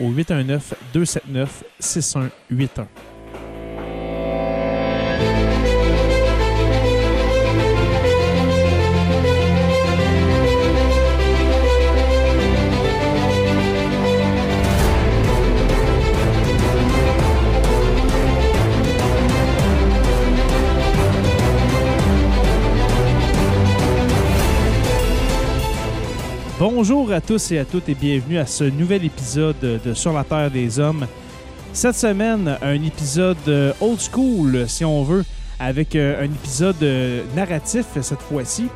au 819 Bonjour à tous et à toutes et bienvenue à ce nouvel épisode de Sur la Terre des Hommes. Cette semaine, un épisode euh, old school, si on veut, avec euh, un épisode euh, narratif cette fois-ci.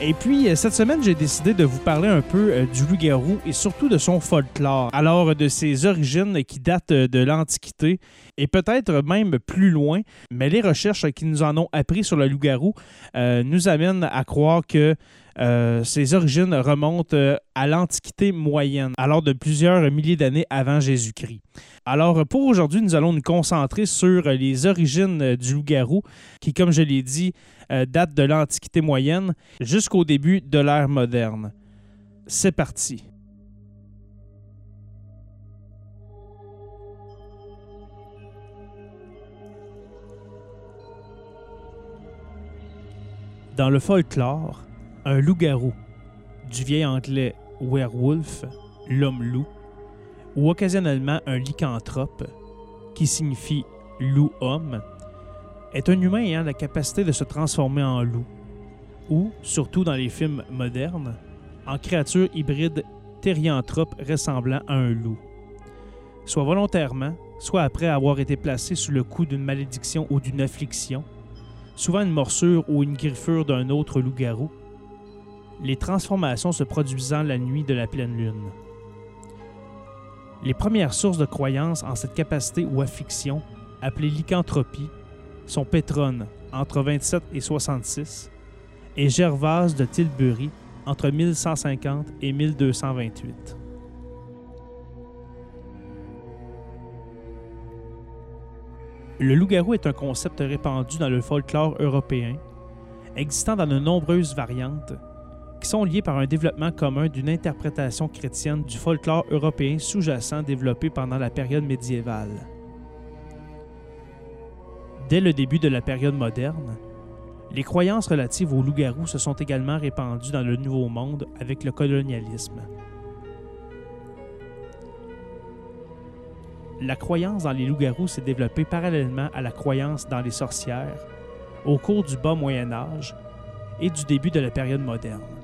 Et puis, cette semaine, j'ai décidé de vous parler un peu du loup-garou et surtout de son folklore. Alors, de ses origines qui datent de l'Antiquité et peut-être même plus loin, mais les recherches qui nous en ont appris sur le loup-garou nous amènent à croire que euh, ses origines remontent euh, à l'Antiquité moyenne, alors de plusieurs milliers d'années avant Jésus-Christ. Alors pour aujourd'hui, nous allons nous concentrer sur les origines du loup-garou, qui, comme je l'ai dit, euh, date de l'Antiquité moyenne jusqu'au début de l'ère moderne. C'est parti. Dans le folklore, un loup-garou, du vieil anglais werewolf, l'homme-loup, ou occasionnellement un lycanthrope, qui signifie loup-homme, est un humain ayant la capacité de se transformer en loup, ou, surtout dans les films modernes, en créature hybride thérianthrope ressemblant à un loup. Soit volontairement, soit après avoir été placé sous le coup d'une malédiction ou d'une affliction, souvent une morsure ou une griffure d'un autre loup-garou, les transformations se produisant la nuit de la pleine lune. Les premières sources de croyance en cette capacité ou affliction, appelée lycanthropie, sont Pétrone, entre 27 et 66, et Gervase de Tilbury, entre 1150 et 1228. Le loup-garou est un concept répandu dans le folklore européen, existant dans de nombreuses variantes, sont liés par un développement commun d'une interprétation chrétienne du folklore européen sous-jacent développé pendant la période médiévale. Dès le début de la période moderne, les croyances relatives aux loups-garous se sont également répandues dans le Nouveau Monde avec le colonialisme. La croyance dans les loups-garous s'est développée parallèlement à la croyance dans les sorcières au cours du bas Moyen Âge et du début de la période moderne.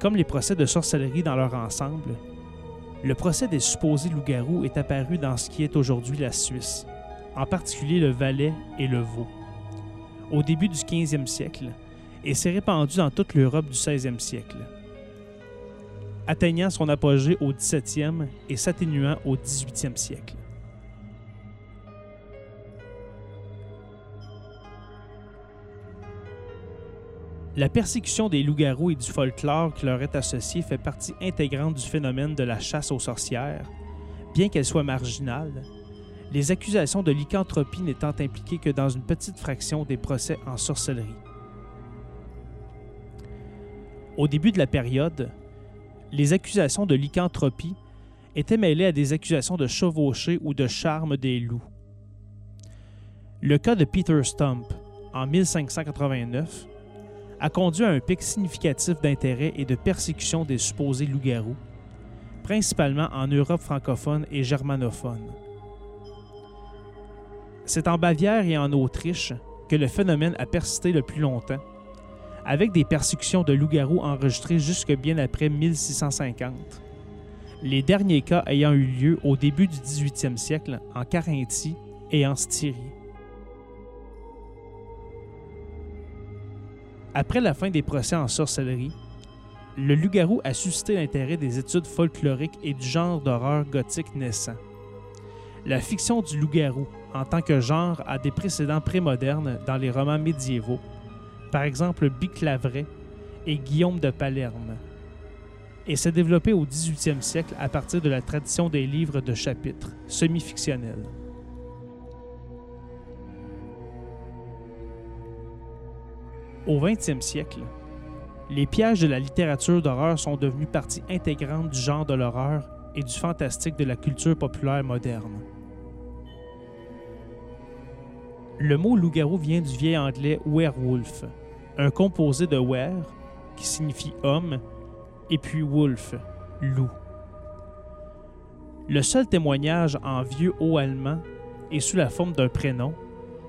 Comme les procès de sorcellerie dans leur ensemble, le procès des supposés loups-garous est apparu dans ce qui est aujourd'hui la Suisse, en particulier le Valais et le Vaud, au début du 15e siècle, et s'est répandu dans toute l'Europe du 16e siècle, atteignant son apogée au 17e et s'atténuant au 18e siècle. La persécution des loups-garous et du folklore qui leur est associé fait partie intégrante du phénomène de la chasse aux sorcières, Bien qu'elle soit marginale, les accusations de lycanthropie n'étant impliquées que dans une petite fraction des procès en sorcellerie. Au début de la période, les accusations de lycanthropie étaient mêlées à des accusations de chevaucher ou de charme des loups. Le cas de Peter Stump, en 1589, a conduit à un pic significatif d'intérêt et de persécution des supposés loups-garous, principalement en Europe francophone et germanophone. C'est en Bavière et en Autriche que le phénomène a persisté le plus longtemps, avec des persécutions de loups-garous enregistrées jusque bien après 1650, les derniers cas ayant eu lieu au début du 18e siècle en Carinthie et en Styrie. Après la fin des procès en sorcellerie, le loup-garou a suscité l'intérêt des études folkloriques et du genre d'horreur gothique naissant. La fiction du loup-garou, en tant que genre, a des précédents prémodernes dans les romans médiévaux, par exemple Biclavret et Guillaume de Palerme, et s'est développé au 18e siècle à partir de la tradition des livres de chapitres, semi-fictionnels. Au 20e siècle, les pièges de la littérature d'horreur sont devenus partie intégrante du genre de l'horreur et du fantastique de la culture populaire moderne. Le mot loup-garou vient du vieil anglais werewolf, un composé de wer, qui signifie homme, et puis wolf, loup. Le seul témoignage en vieux haut allemand est sous la forme d'un prénom,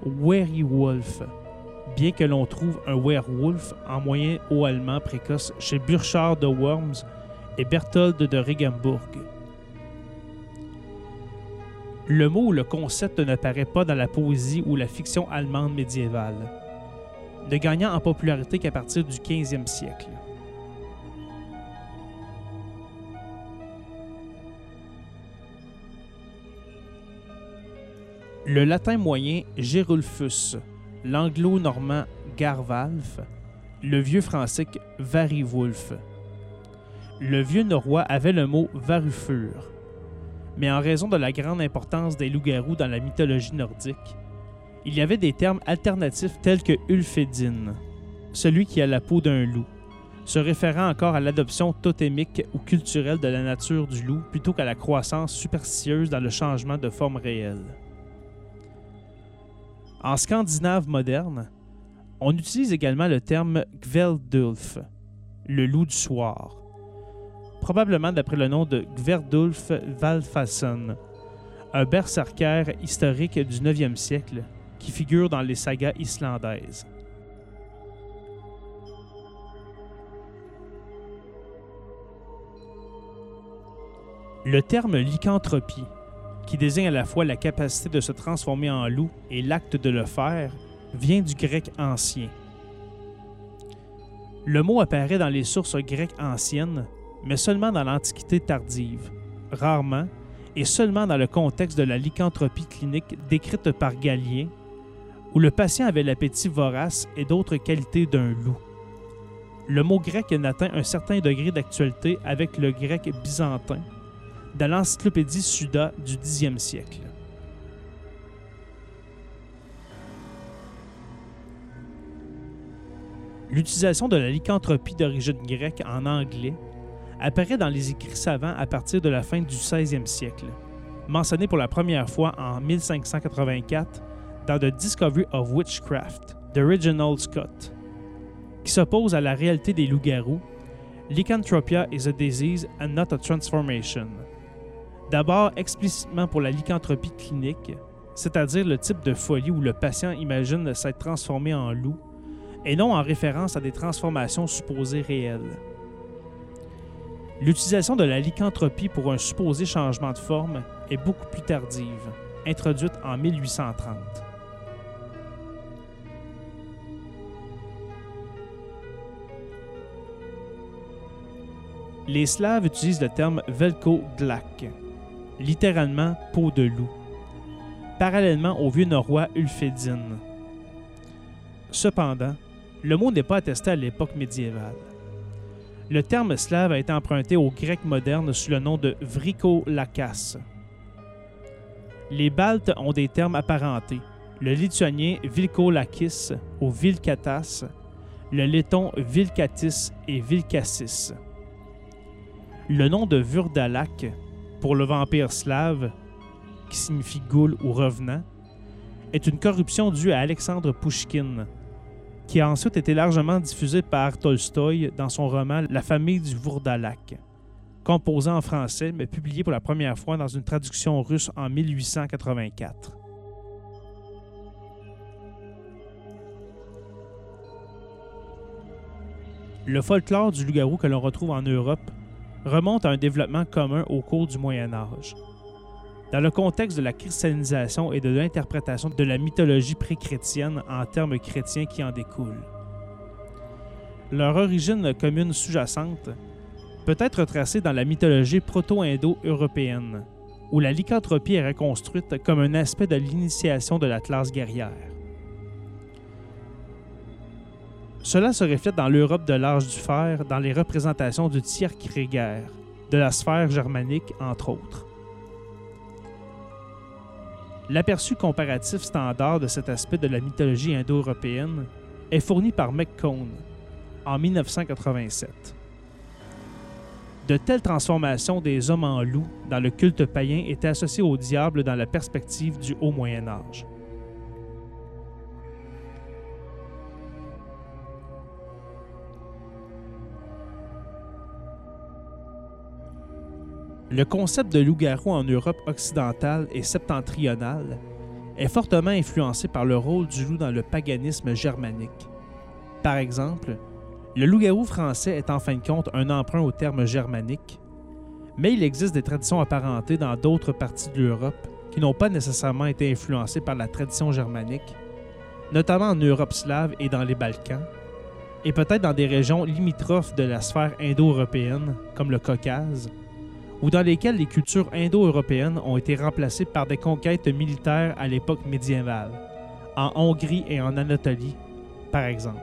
Werewolf, bien que l'on trouve un werewolf en moyen haut allemand précoce chez Burchard de Worms et Berthold de Regenburg. Le mot ou le concept ne paraît pas dans la poésie ou la fiction allemande médiévale, ne gagnant en popularité qu'à partir du 15e siècle. Le latin moyen Gerulfus, l'anglo-normand Garvalf, le vieux français Varivulf. Le vieux norrois avait le mot Varufur, mais en raison de la grande importance des loups-garous dans la mythologie nordique, il y avait des termes alternatifs tels que Ulfedin, celui qui a la peau d'un loup, se référant encore à l'adoption totémique ou culturelle de la nature du loup plutôt qu'à la croissance superstitieuse dans le changement de forme réelle. En scandinave moderne, on utilise également le terme Gveldulf, le loup du soir, probablement d'après le nom de Gverdulf Valfason, un berserker historique du 9e siècle qui figure dans les sagas islandaises. Le terme lycanthropie, qui désigne à la fois la capacité de se transformer en loup et l'acte de le faire, vient du grec ancien. Le mot apparaît dans les sources grecques anciennes, mais seulement dans l'Antiquité tardive, rarement et seulement dans le contexte de la lycanthropie clinique décrite par Galien où le patient avait l'appétit vorace et d'autres qualités d'un loup. Le mot grec n'atteint un certain degré d'actualité avec le grec byzantin dans l'encyclopédie Suda du Xe siècle. L'utilisation de la lycanthropie d'origine grecque en anglais apparaît dans les écrits savants à partir de la fin du 16e siècle, mentionné pour la première fois en 1584 dans The Discovery of Witchcraft de Reginald Scott, qui s'oppose à la réalité des loups-garous. Lycanthropia is a disease and not a transformation. D'abord explicitement pour la lycanthropie clinique, c'est-à-dire le type de folie où le patient imagine s'être transformé en loup, et non en référence à des transformations supposées réelles. L'utilisation de la lycanthropie pour un supposé changement de forme est beaucoup plus tardive, introduite en 1830. Les Slaves utilisent le terme Velko-Glak, littéralement peau de loup, parallèlement au vieux norrois Ulfedin. Cependant, le mot n'est pas attesté à l'époque médiévale. Le terme slave a été emprunté au grec moderne sous le nom de vriko lakas, Les Baltes ont des termes apparentés. Le lituanien Vilkolakis ou Vilkatas, le letton Vilkatis et Vilkassis. Le nom de Vurdalak, pour le vampire slave, qui signifie goule ou revenant, est une corruption due à Alexandre Pouchkine, qui a ensuite été largement diffusé par Tolstoï dans son roman La famille du Vurdalak, composé en français mais publié pour la première fois dans une traduction russe en 1884. Le folklore du loup-garou que l'on retrouve en Europe remonte à un développement commun au cours du Moyen Âge. Dans le contexte de la christianisation et de l'interprétation de la mythologie pré-chrétienne en termes chrétiens qui en découlent. Leur origine commune sous-jacente peut être tracée dans la mythologie proto-indo-européenne, où la lycanthropie est reconstruite comme un aspect de l'initiation de la classe guerrière. Cela se reflète dans l'Europe de l'âge du fer, dans les représentations du Tierkrieger, de la sphère germanique, entre autres. L'aperçu comparatif standard de cet aspect de la mythologie indo-européenne est fourni par McCone en 1987. De telles transformations des hommes en loups dans le culte païen étaient associées au diable dans la perspective du Haut Moyen Âge. Le concept de loup-garou en Europe occidentale et septentrionale est fortement influencé par le rôle du loup dans le paganisme germanique. Par exemple, le loup-garou français est en fin de compte un emprunt au terme germanique, mais il existe des traditions apparentées dans d'autres parties de l'Europe qui n'ont pas nécessairement été influencées par la tradition germanique, notamment en Europe slave et dans les Balkans, et peut-être dans des régions limitrophes de la sphère indo-européenne, comme le Caucase, ou dans lesquelles les cultures indo-européennes ont été remplacées par des conquêtes militaires à l'époque médiévale, en Hongrie et en Anatolie, par exemple.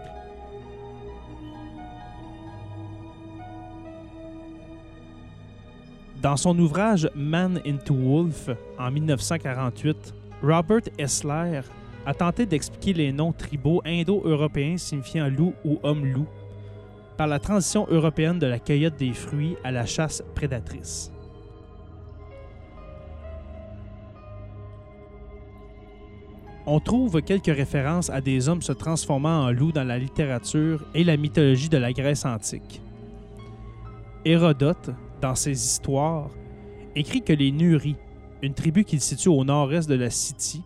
Dans son ouvrage Man into Wolf en 1948, Robert Essler a tenté d'expliquer les noms tribaux indo-européens signifiant loup ou homme-loup par la transition européenne de la cueillette des fruits à la chasse prédatrice. On trouve quelques références à des hommes se transformant en loups dans la littérature et la mythologie de la Grèce antique. Hérodote, dans ses histoires, écrit que les Nuris, une tribu qui se situe au nord-est de la City,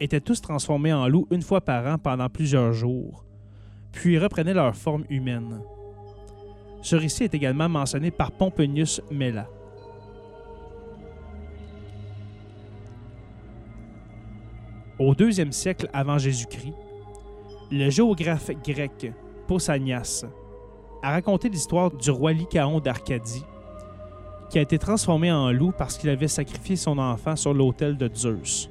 étaient tous transformés en loups une fois par an pendant plusieurs jours, puis reprenaient leur forme humaine. Ce récit est également mentionné par Pomponius Mela. Au deuxième siècle avant Jésus-Christ, le géographe grec Pausanias a raconté l'histoire du roi Lycaon d'Arcadie, qui a été transformé en loup parce qu'il avait sacrifié son enfant sur l'autel de Zeus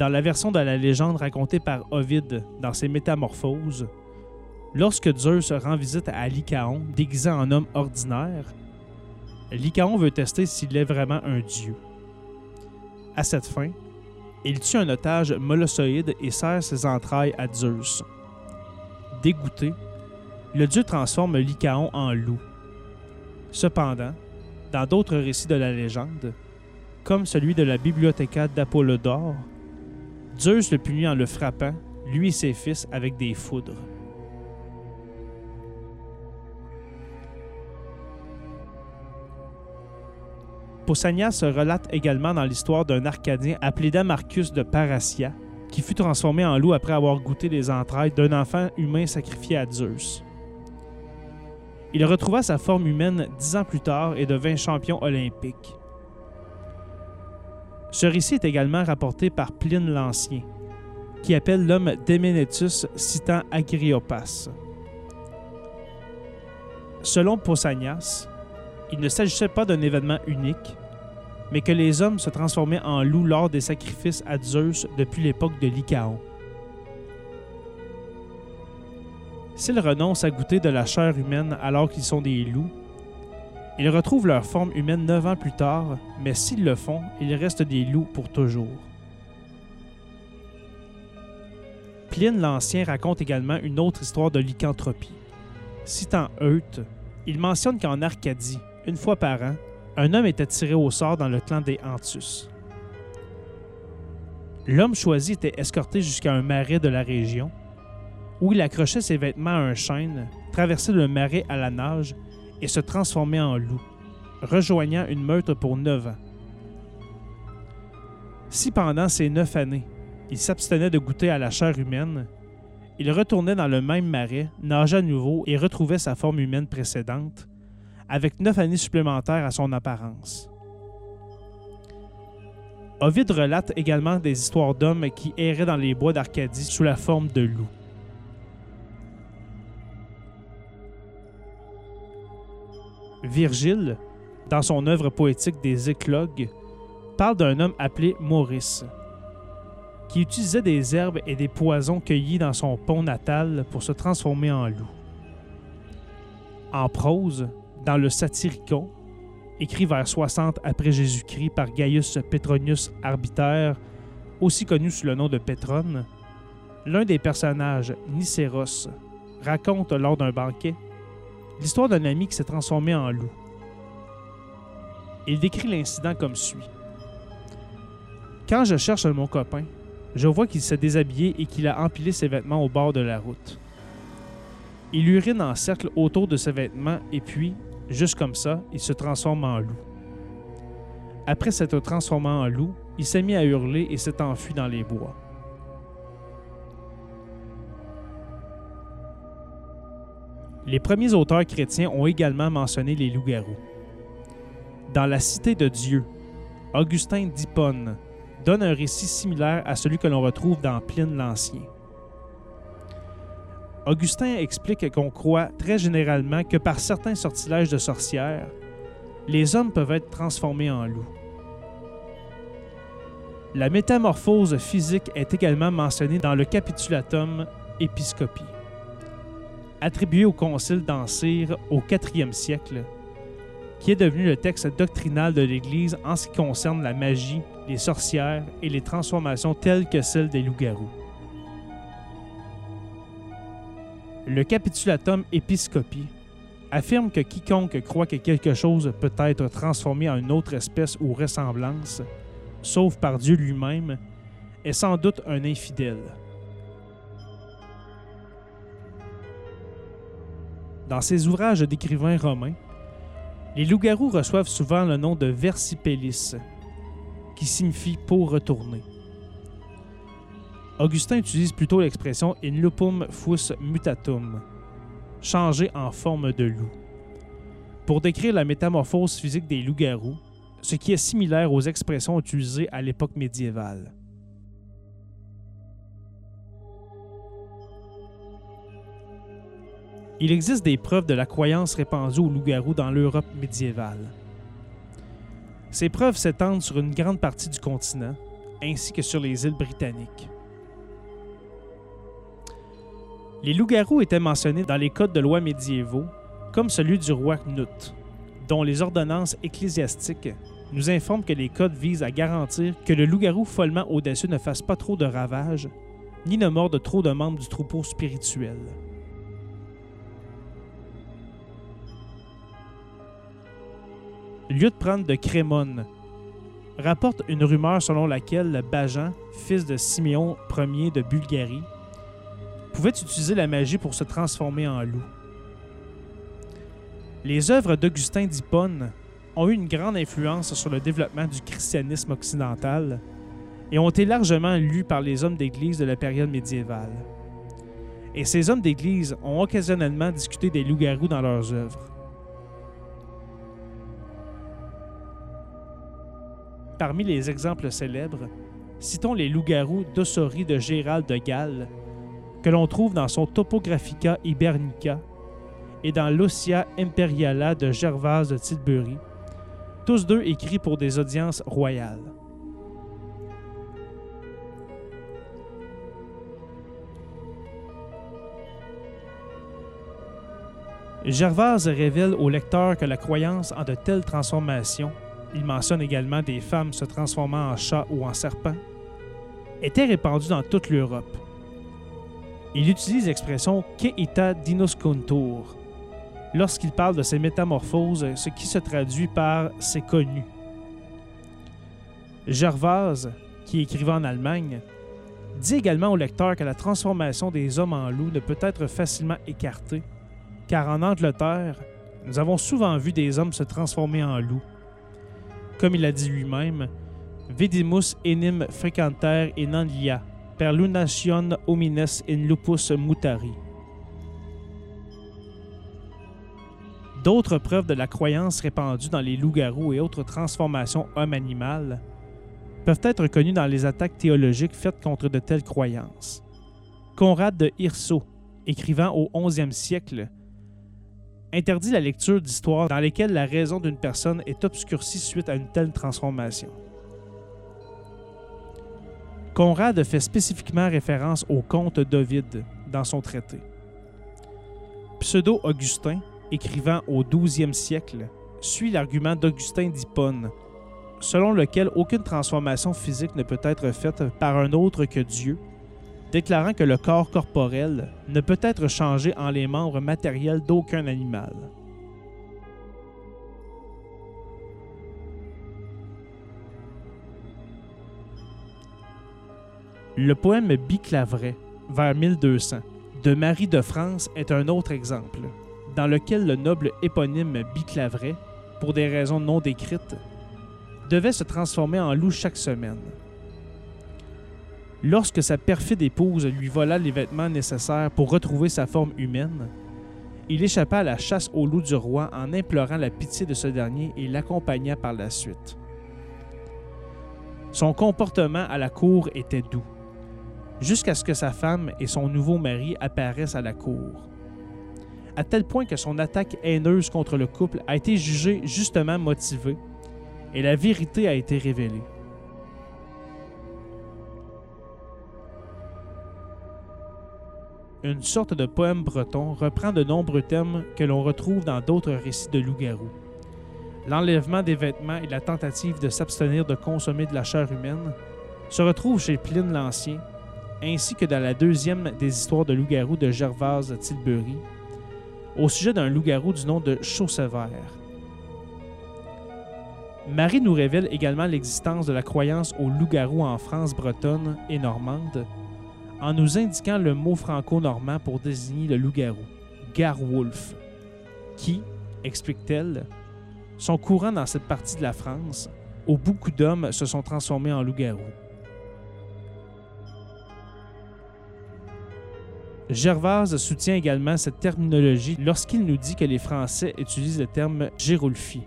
dans la version de la légende racontée par Ovide dans ses Métamorphoses, lorsque Zeus rend visite à Lycaon déguisé en homme ordinaire, Lycaon veut tester s'il est vraiment un dieu. À cette fin, il tue un otage molossoïde et serre ses entrailles à Zeus. Dégoûté, le dieu transforme Lycaon en loup. Cependant, dans d'autres récits de la légende, comme celui de la Bibliothéca d'Apollodore, Zeus le punit en le frappant, lui et ses fils, avec des foudres. Pausanias se relate également dans l'histoire d'un Arcadien appelé Damarcus de Paracia, qui fut transformé en loup après avoir goûté les entrailles d'un enfant humain sacrifié à Zeus. Il retrouva sa forme humaine dix ans plus tard et devint champion olympique. Ce récit est également rapporté par Pline l'Ancien, qui appelle l'homme Demenetus citant Agriopas. Selon Pausanias, il ne s'agissait pas d'un événement unique, mais que les hommes se transformaient en loups lors des sacrifices à Zeus depuis l'époque de Lycaon. S'ils renoncent à goûter de la chair humaine alors qu'ils sont des loups, Ils retrouvent leur forme humaine neuf ans plus tard, mais s'ils le font, ils restent des loups pour toujours. Pline l'Ancien raconte également une autre histoire de lycanthropie. Citant Euth, il mentionne qu'en Arcadie, une fois par an, un homme était tiré au sort dans le clan des Antus. L'homme choisi était escorté jusqu'à un marais de la région, où il accrochait ses vêtements à un chêne, traversait le marais à la nage et se transformait en loup, rejoignant une meute pour neuf ans. Si pendant ces neuf années, il s'abstenait de goûter à la chair humaine, il retournait dans le même marais, nageait à nouveau et retrouvait sa forme humaine précédente, avec neuf années supplémentaires à son apparence. Ovid relate également des histoires d'hommes qui erraient dans les bois d'Arcadie sous la forme de loups. Virgile, dans son œuvre poétique des Éclogues, parle d'un homme appelé Maurice, qui utilisait des herbes et des poisons cueillis dans son pont natal pour se transformer en loup. En prose, dans le Satyricon, écrit vers 60 après Jésus-Christ par Gaius Petronius Arbiter, aussi connu sous le nom de Pétrone, l'un des personnages, Nicéros, raconte lors d'un banquet l'histoire d'un ami qui s'est transformé en loup. Il décrit l'incident comme suit. Quand je cherche mon copain, je vois qu'il s'est déshabillé et qu'il a empilé ses vêtements au bord de la route. Il urine en cercle autour de ses vêtements et puis, Juste comme ça, il se transforme en loup. Après s'être transformé en loup, il s'est mis à hurler et s'est enfui dans les bois. Les premiers auteurs chrétiens ont également mentionné les loups-garous. Dans La Cité de Dieu, Augustin d'Hippone donne un récit similaire à celui que l'on retrouve dans Pline l'Ancien. Augustin explique qu'on croit très généralement que par certains sortilèges de sorcières, les hommes peuvent être transformés en loups. La métamorphose physique est également mentionnée dans le Capitulatum Episcopi, attribué au concile d'Ancire au IVe siècle, qui est devenu le texte doctrinal de l'Église en ce qui concerne la magie, les sorcières et les transformations telles que celles des loups-garous. Le Capitulatum Episcopi affirme que quiconque croit que quelque chose peut être transformé en une autre espèce ou ressemblance, sauf par Dieu lui-même, est sans doute un infidèle. Dans ses ouvrages d'écrivains romains, les loups-garous reçoivent souvent le nom de versipellis, qui signifie pour retourner. Augustin utilise plutôt l'expression in lupum fus mutatum, changer en forme de loup, pour décrire la métamorphose physique des loups-garous, ce qui est similaire aux expressions utilisées à l'époque médiévale. Il existe des preuves de la croyance répandue aux loups-garous dans l'Europe médiévale. Ces preuves s'étendent sur une grande partie du continent, ainsi que sur les îles britanniques. Les loups-garous étaient mentionnés dans les codes de loi médiévaux, comme celui du roi Knut, dont les ordonnances ecclésiastiques nous informent que les codes visent à garantir que le loup-garou follement audacieux ne fasse pas trop de ravages, ni ne morde trop de membres du troupeau spirituel. Lieutenant de Crémone rapporte une rumeur selon laquelle Bajan, fils de Siméon Ier de Bulgarie, pouvait utiliser la magie pour se transformer en loup. Les œuvres d'Augustin d'Hippone ont eu une grande influence sur le développement du christianisme occidental et ont été largement lues par les hommes d'Église de la période médiévale. Et ces hommes d'Église ont occasionnellement discuté des loups-garous dans leurs œuvres. Parmi les exemples célèbres, citons les loups-garous d'Ossory de Gérald de Galles, que l'on trouve dans son Topographica Hibernica et dans l'Ossia Imperiala de Gervase de Tilbury, tous deux écrits pour des audiences royales. Gervase révèle au lecteur que la croyance en de telles transformations, il mentionne également des femmes se transformant en chat ou en serpent, était répandue dans toute l'Europe. Il utilise l'expression Keita dinoscontour lorsqu'il parle de ces métamorphoses, ce qui se traduit par c'est connu. Gervase, qui écrivait en Allemagne, dit également au lecteur que la transformation des hommes en loups ne peut être facilement écartée, car en Angleterre, nous avons souvent vu des hommes se transformer en loups. Comme il a dit lui-même, Vidimus enim frequenter Anglia, per lunation homines in lupus mutari. D'autres preuves de la croyance répandue dans les loups-garous et autres transformations homme-animal peuvent être connues dans les attaques théologiques faites contre de telles croyances. Conrad de Hirso, écrivant au 11e siècle, interdit la lecture d'histoires dans lesquelles la raison d'une personne est obscurcie suite à une telle transformation. Conrad fait spécifiquement référence au conte d'Ovide dans son traité. Pseudo-Augustin, écrivant au 12e siècle, suit l'argument d'Augustin d'Hippone, selon lequel aucune transformation physique ne peut être faite par un autre que Dieu, déclarant que le corps corporel ne peut être changé en les membres matériels d'aucun animal. Le poème Biclavret, vers 1200, de Marie de France est un autre exemple, dans lequel le noble éponyme Biclavret, pour des raisons non décrites, devait se transformer en loup chaque semaine. Lorsque sa perfide épouse lui vola les vêtements nécessaires pour retrouver sa forme humaine, il échappa à la chasse au loup du roi en implorant la pitié de ce dernier et l'accompagna par la suite. Son comportement à la cour était doux, jusqu'à ce que sa femme et son nouveau mari apparaissent à la cour. À tel point que son attaque haineuse contre le couple a été jugée justement motivée et la vérité a été révélée. Une sorte de poème breton reprend de nombreux thèmes que l'on retrouve dans d'autres récits de loup-garou. L'enlèvement des vêtements et la tentative de s'abstenir de consommer de la chair humaine se retrouvent chez Pline l'Ancien, ainsi que dans la deuxième des histoires de loup-garou de Gervase Tilbury, au sujet d'un loup-garou du nom de Chaussevert. Marie nous révèle également l'existence de la croyance au loup-garou en France bretonne et normande, en nous indiquant le mot franco-normand pour désigner le loup-garou, garwolf, qui, explique-t-elle, sont courants dans cette partie de la France où beaucoup d'hommes se sont transformés en loup-garou. Gervase soutient également cette terminologie lorsqu'il nous dit que les Français utilisent le terme gérulfi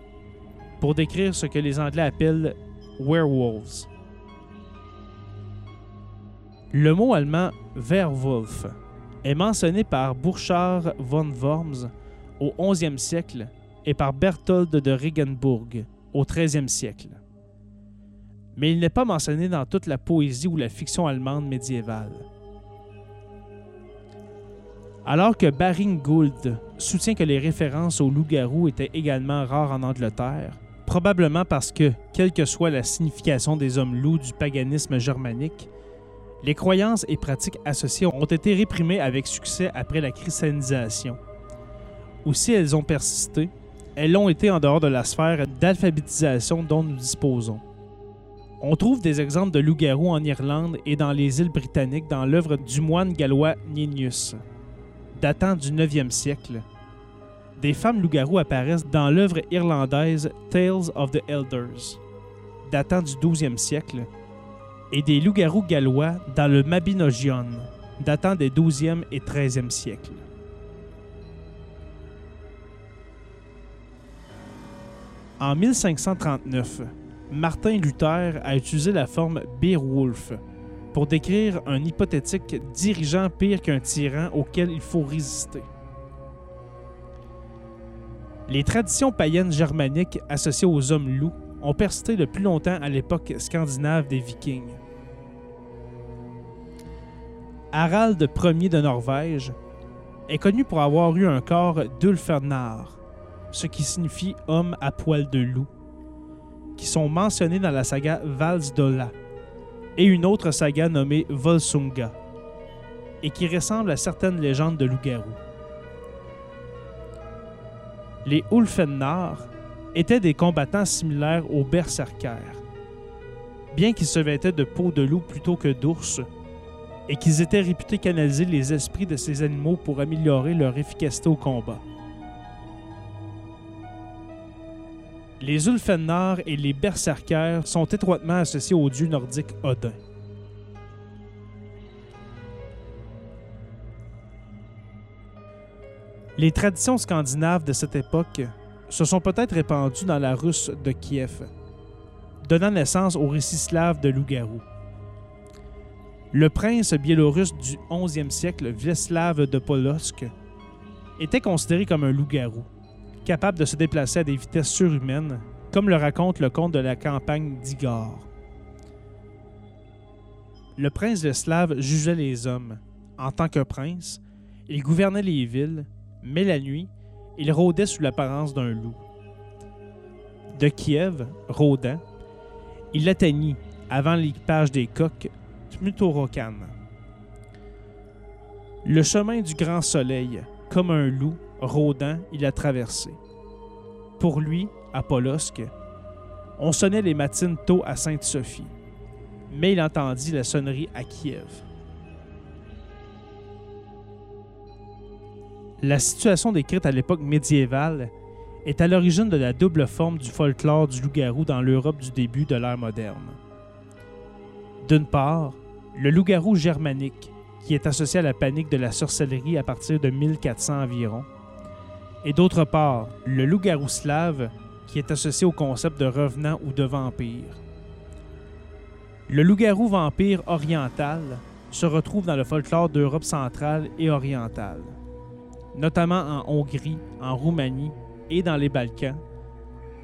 pour décrire ce que les Anglais appellent werewolves. Le mot allemand Werwolf est mentionné par Burchard von Worms au 11e siècle et par Berthold de Regenburg au 13e siècle. Mais il n'est pas mentionné dans toute la poésie ou la fiction allemande médiévale. Alors que Baring Gould soutient que les références au loup-garou étaient également rares en Angleterre, probablement parce que, quelle que soit la signification des hommes loups du paganisme germanique, les croyances et pratiques associées ont été réprimées avec succès après la christianisation. Ou si elles ont persisté, elles l'ont été en dehors de la sphère d'alphabétisation dont nous disposons. On trouve des exemples de loups-garous en Irlande et dans les îles britanniques dans l'œuvre du moine gallois Ninius, datant du 9e siècle, des femmes loups-garous apparaissent dans l'œuvre irlandaise Tales of the Elders, datant du 12e siècle, et des loups-garous gallois dans le Mabinogion, datant des 12e et 13e siècles. En 1539, Martin Luther a utilisé la forme Beowulf pour décrire un hypothétique dirigeant pire qu'un tyran auquel il faut résister. Les traditions païennes germaniques associées aux hommes loups ont persisté le plus longtemps à l'époque scandinave des Vikings. Harald Ier de Norvège est connu pour avoir eu un corps d'Ulfenar, ce qui signifie homme à poil de loup, qui sont mentionnés dans la saga Valsdola et une autre saga nommée Volsunga, et qui ressemble à certaines légendes de loup-garou. Les Ulfenar étaient des combattants similaires aux berserkers, bien qu'ils se vêtaient de peau de loup plutôt que d'ours, et qu'ils étaient réputés canaliser les esprits de ces animaux pour améliorer leur efficacité au combat. Les Ulfenar et les Berserkers sont étroitement associés au dieu nordique Odin. Les traditions scandinaves de cette époque se sont peut-être répandues dans la Russe de Kiev, donnant naissance au récit slave de loup-garou. Le prince biélorusse du 11e siècle, Vyacheslav de Polosk, était considéré comme un loup-garou, capable de se déplacer à des vitesses surhumaines, comme le raconte le conte de la campagne d'Igor. Le prince Vyacheslav jugeait les hommes. En tant que prince, il gouvernait les villes, mais la nuit, il rôdait sous l'apparence d'un loup. De Kiev, rôdant, il atteignit, avant l'équipage des coqs, Tmutorokan. Le chemin du grand soleil, comme un loup rôdant, il a traversé. Pour lui, à Polosk, on sonnait les matines tôt à Sainte-Sophie, mais il entendit la sonnerie à Kiev. La situation décrite à l'époque médiévale est à l'origine de la double forme du folklore du loup-garou dans l'Europe du début de l'ère moderne. D'une part, le loup-garou germanique, qui est associé à la panique de la sorcellerie à partir de 1400 environ, et d'autre part, le loup-garou slave, qui est associé au concept de revenant ou de vampire. Le loup-garou vampire oriental se retrouve dans le folklore d'Europe centrale et orientale, notamment en Hongrie, en Roumanie et dans les Balkans,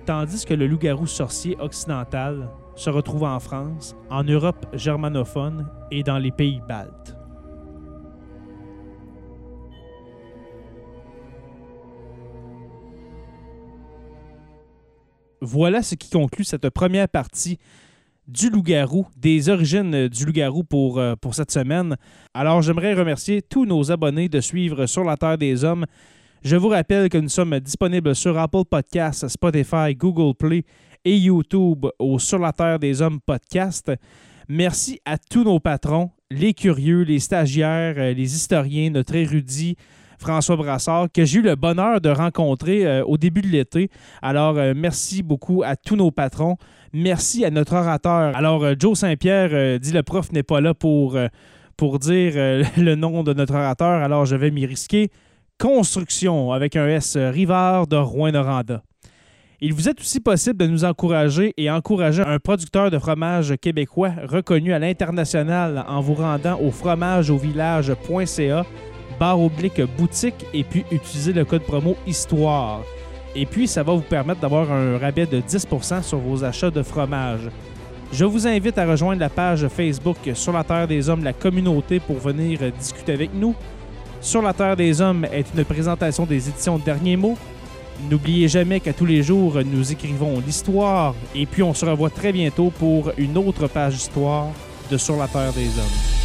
tandis que le loup-garou sorcier occidental se retrouve en France, en Europe germanophone et dans les pays baltes. Voilà ce qui conclut cette première partie du loup-garou, des origines du loup-garou pour, euh, pour cette semaine. Alors, j'aimerais remercier tous nos abonnés de suivre Sur la Terre des Hommes. Je vous rappelle que nous sommes disponibles sur Apple Podcasts, Spotify, Google Play et YouTube au Sur la Terre des Hommes podcast. Merci à tous nos patrons, les curieux, les stagiaires, euh, les historiens, notre érudit, François Brassard, que j'ai eu le bonheur de rencontrer euh, au début de l'été. Alors, euh, merci beaucoup à tous nos patrons. Merci à notre orateur. Alors, Joe Saint-Pierre dit le prof n'est pas là pour, pour dire le nom de notre orateur, alors je vais m'y risquer. Construction avec un S Rivard de Rouen-Noranda. Il vous est aussi possible de nous encourager et encourager un producteur de fromage québécois reconnu à l'international en vous rendant au fromageauvillage.ca barre oblique boutique et puis utiliser le code promo HISTOIRE. Et puis, ça va vous permettre d'avoir un rabais de 10% sur vos achats de fromage. Je vous invite à rejoindre la page Facebook Sur la Terre des Hommes, la communauté, pour venir discuter avec nous. Sur la Terre des Hommes est une présentation des éditions Derniers mots N'oubliez jamais qu'à tous les jours, nous écrivons l'histoire et puis on se revoit très bientôt pour une autre page d'histoire de Sur la Terre des Hommes.